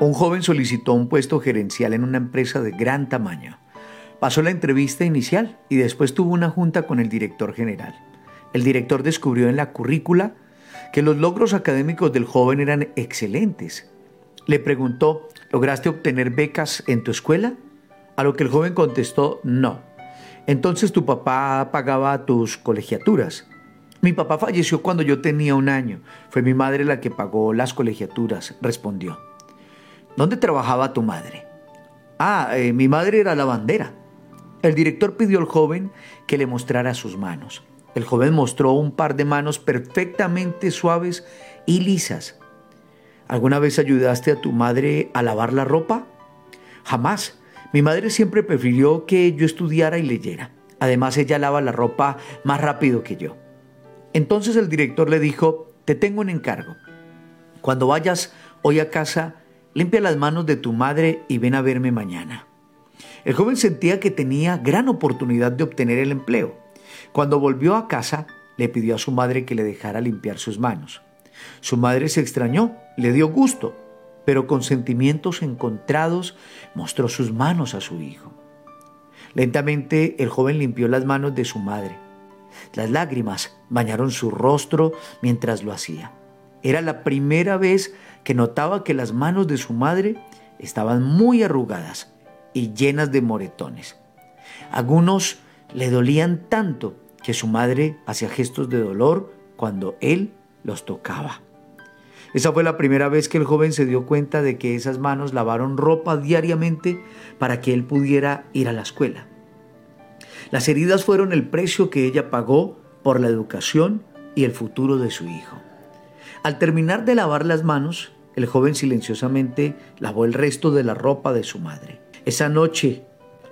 Un joven solicitó un puesto gerencial en una empresa de gran tamaño. Pasó la entrevista inicial y después tuvo una junta con el director general. El director descubrió en la currícula que los logros académicos del joven eran excelentes. Le preguntó, ¿lograste obtener becas en tu escuela? A lo que el joven contestó, no. Entonces tu papá pagaba tus colegiaturas. Mi papá falleció cuando yo tenía un año. Fue mi madre la que pagó las colegiaturas, respondió. ¿Dónde trabajaba tu madre? Ah, eh, mi madre era lavandera. El director pidió al joven que le mostrara sus manos. El joven mostró un par de manos perfectamente suaves y lisas. ¿Alguna vez ayudaste a tu madre a lavar la ropa? Jamás. Mi madre siempre prefirió que yo estudiara y leyera. Además, ella lava la ropa más rápido que yo. Entonces el director le dijo, te tengo un encargo. Cuando vayas hoy a casa, limpia las manos de tu madre y ven a verme mañana. El joven sentía que tenía gran oportunidad de obtener el empleo. Cuando volvió a casa, le pidió a su madre que le dejara limpiar sus manos. Su madre se extrañó, le dio gusto, pero con sentimientos encontrados mostró sus manos a su hijo. Lentamente el joven limpió las manos de su madre. Las lágrimas bañaron su rostro mientras lo hacía. Era la primera vez notaba que las manos de su madre estaban muy arrugadas y llenas de moretones. Algunos le dolían tanto que su madre hacía gestos de dolor cuando él los tocaba. Esa fue la primera vez que el joven se dio cuenta de que esas manos lavaron ropa diariamente para que él pudiera ir a la escuela. Las heridas fueron el precio que ella pagó por la educación y el futuro de su hijo. Al terminar de lavar las manos, el joven silenciosamente lavó el resto de la ropa de su madre. Esa noche,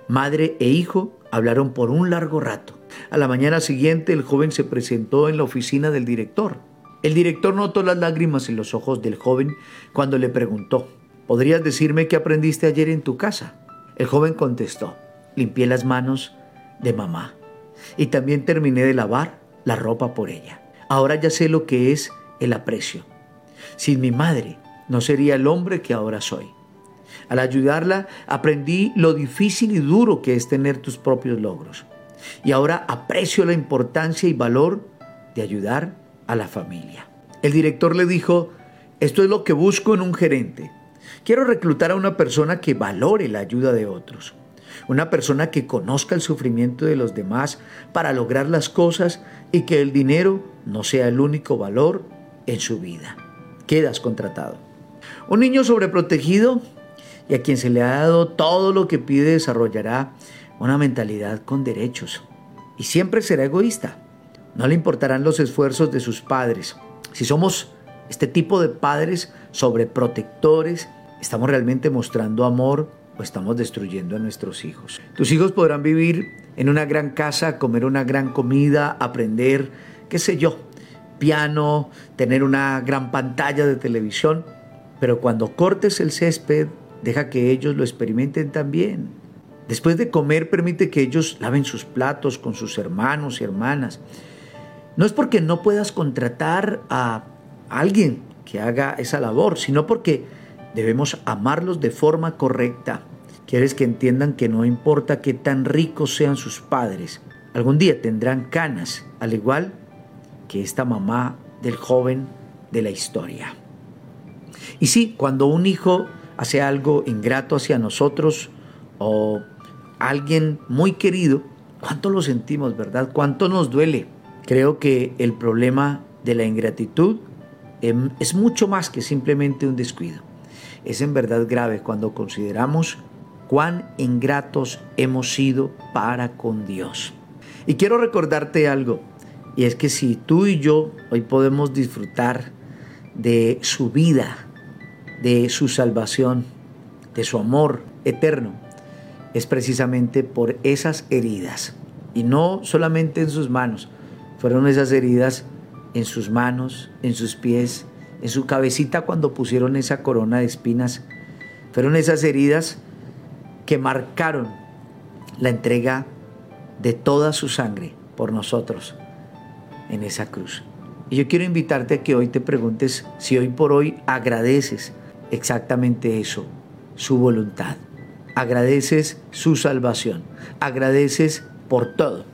madre e hijo hablaron por un largo rato. A la mañana siguiente el joven se presentó en la oficina del director. El director notó las lágrimas en los ojos del joven cuando le preguntó, ¿podrías decirme qué aprendiste ayer en tu casa? El joven contestó, limpié las manos de mamá y también terminé de lavar la ropa por ella. Ahora ya sé lo que es el aprecio. Sin mi madre no sería el hombre que ahora soy. Al ayudarla aprendí lo difícil y duro que es tener tus propios logros. Y ahora aprecio la importancia y valor de ayudar a la familia. El director le dijo, esto es lo que busco en un gerente. Quiero reclutar a una persona que valore la ayuda de otros. Una persona que conozca el sufrimiento de los demás para lograr las cosas y que el dinero no sea el único valor en su vida. Quedas contratado. Un niño sobreprotegido y a quien se le ha dado todo lo que pide desarrollará una mentalidad con derechos y siempre será egoísta. No le importarán los esfuerzos de sus padres. Si somos este tipo de padres sobreprotectores, estamos realmente mostrando amor o estamos destruyendo a nuestros hijos. Tus hijos podrán vivir en una gran casa, comer una gran comida, aprender, qué sé yo, piano, tener una gran pantalla de televisión, pero cuando cortes el césped, deja que ellos lo experimenten también. Después de comer, permite que ellos laven sus platos con sus hermanos y hermanas. No es porque no puedas contratar a alguien que haga esa labor, sino porque debemos amarlos de forma correcta. Quieres que entiendan que no importa qué tan ricos sean sus padres, algún día tendrán canas, al igual que esta mamá del joven de la historia. Y sí, cuando un hijo hace algo ingrato hacia nosotros o alguien muy querido, ¿cuánto lo sentimos, verdad? ¿Cuánto nos duele? Creo que el problema de la ingratitud em, es mucho más que simplemente un descuido. Es en verdad grave cuando consideramos cuán ingratos hemos sido para con Dios. Y quiero recordarte algo, y es que si tú y yo hoy podemos disfrutar de su vida, de su salvación, de su amor eterno, es precisamente por esas heridas. Y no solamente en sus manos, fueron esas heridas en sus manos, en sus pies, en su cabecita cuando pusieron esa corona de espinas. Fueron esas heridas que marcaron la entrega de toda su sangre por nosotros en esa cruz. Y yo quiero invitarte a que hoy te preguntes si hoy por hoy agradeces exactamente eso, su voluntad. Agradeces su salvación. Agradeces por todo.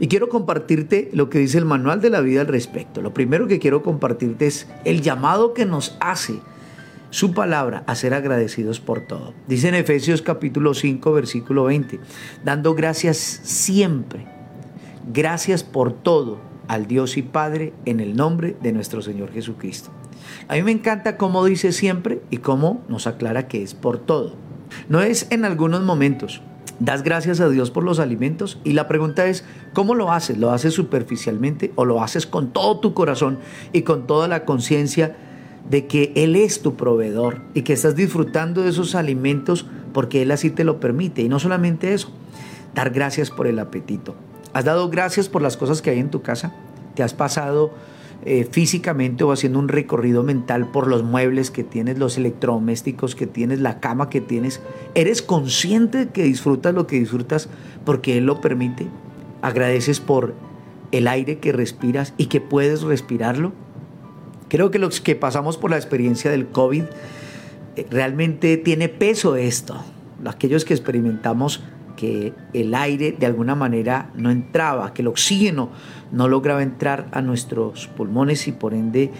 Y quiero compartirte lo que dice el manual de la vida al respecto. Lo primero que quiero compartirte es el llamado que nos hace su palabra a ser agradecidos por todo. Dice en Efesios capítulo 5 versículo 20, dando gracias siempre, gracias por todo al Dios y Padre en el nombre de nuestro Señor Jesucristo. A mí me encanta cómo dice siempre y cómo nos aclara que es por todo. No es en algunos momentos. Das gracias a Dios por los alimentos y la pregunta es, ¿cómo lo haces? ¿Lo haces superficialmente o lo haces con todo tu corazón y con toda la conciencia de que Él es tu proveedor y que estás disfrutando de esos alimentos porque Él así te lo permite? Y no solamente eso, dar gracias por el apetito. ¿Has dado gracias por las cosas que hay en tu casa? ¿Te has pasado eh, físicamente o haciendo un recorrido mental por los muebles que tienes, los electrodomésticos que tienes, la cama que tienes? ¿Eres consciente de que disfrutas lo que disfrutas porque Él lo permite? ¿Agradeces por el aire que respiras y que puedes respirarlo? Creo que los que pasamos por la experiencia del COVID, eh, realmente tiene peso esto. Aquellos que experimentamos que el aire de alguna manera no entraba, que el oxígeno no lograba entrar a nuestros pulmones y por ende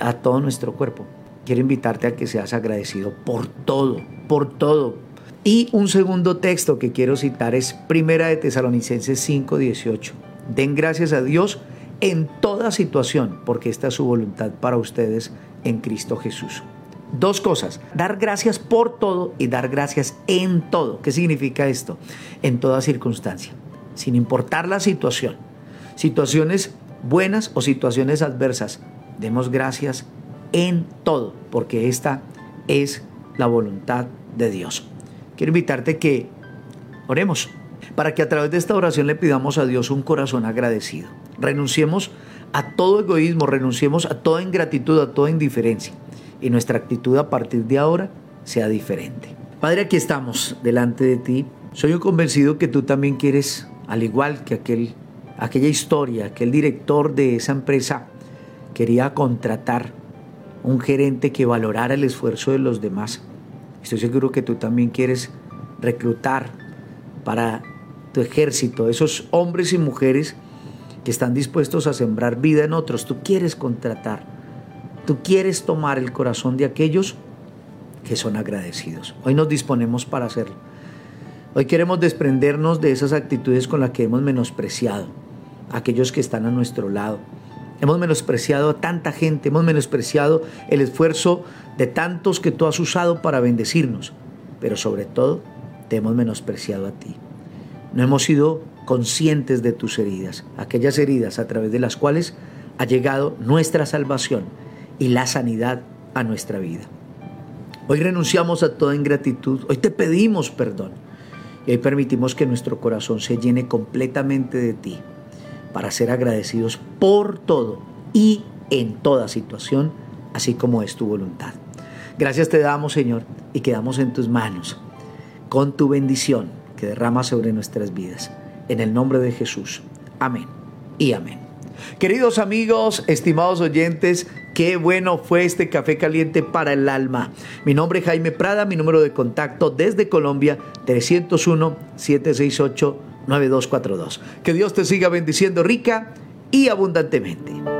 a todo nuestro cuerpo. Quiero invitarte a que seas agradecido por todo, por todo. Y un segundo texto que quiero citar es Primera de Tesalonicenses 5:18. Den gracias a Dios en toda situación, porque esta es su voluntad para ustedes en Cristo Jesús. Dos cosas, dar gracias por todo y dar gracias en todo. ¿Qué significa esto? En toda circunstancia, sin importar la situación. Situaciones buenas o situaciones adversas, demos gracias en todo, porque esta es la voluntad de Dios. Quiero invitarte que oremos para que a través de esta oración le pidamos a Dios un corazón agradecido. Renunciemos a todo egoísmo, renunciemos a toda ingratitud, a toda indiferencia y nuestra actitud a partir de ahora sea diferente. Padre, aquí estamos delante de ti. Soy un convencido que tú también quieres, al igual que aquel, aquella historia, aquel director de esa empresa quería contratar un gerente que valorara el esfuerzo de los demás. Estoy seguro que tú también quieres reclutar para tu ejército esos hombres y mujeres que están dispuestos a sembrar vida en otros. Tú quieres contratar Tú quieres tomar el corazón de aquellos que son agradecidos. Hoy nos disponemos para hacerlo. Hoy queremos desprendernos de esas actitudes con las que hemos menospreciado a aquellos que están a nuestro lado. Hemos menospreciado a tanta gente, hemos menospreciado el esfuerzo de tantos que tú has usado para bendecirnos, pero sobre todo te hemos menospreciado a ti. No hemos sido conscientes de tus heridas, aquellas heridas a través de las cuales ha llegado nuestra salvación y la sanidad a nuestra vida. Hoy renunciamos a toda ingratitud, hoy te pedimos perdón y hoy permitimos que nuestro corazón se llene completamente de ti para ser agradecidos por todo y en toda situación, así como es tu voluntad. Gracias te damos, Señor, y quedamos en tus manos con tu bendición que derrama sobre nuestras vidas. En el nombre de Jesús. Amén y amén. Queridos amigos, estimados oyentes, qué bueno fue este café caliente para el alma. Mi nombre es Jaime Prada, mi número de contacto desde Colombia 301-768-9242. Que Dios te siga bendiciendo rica y abundantemente.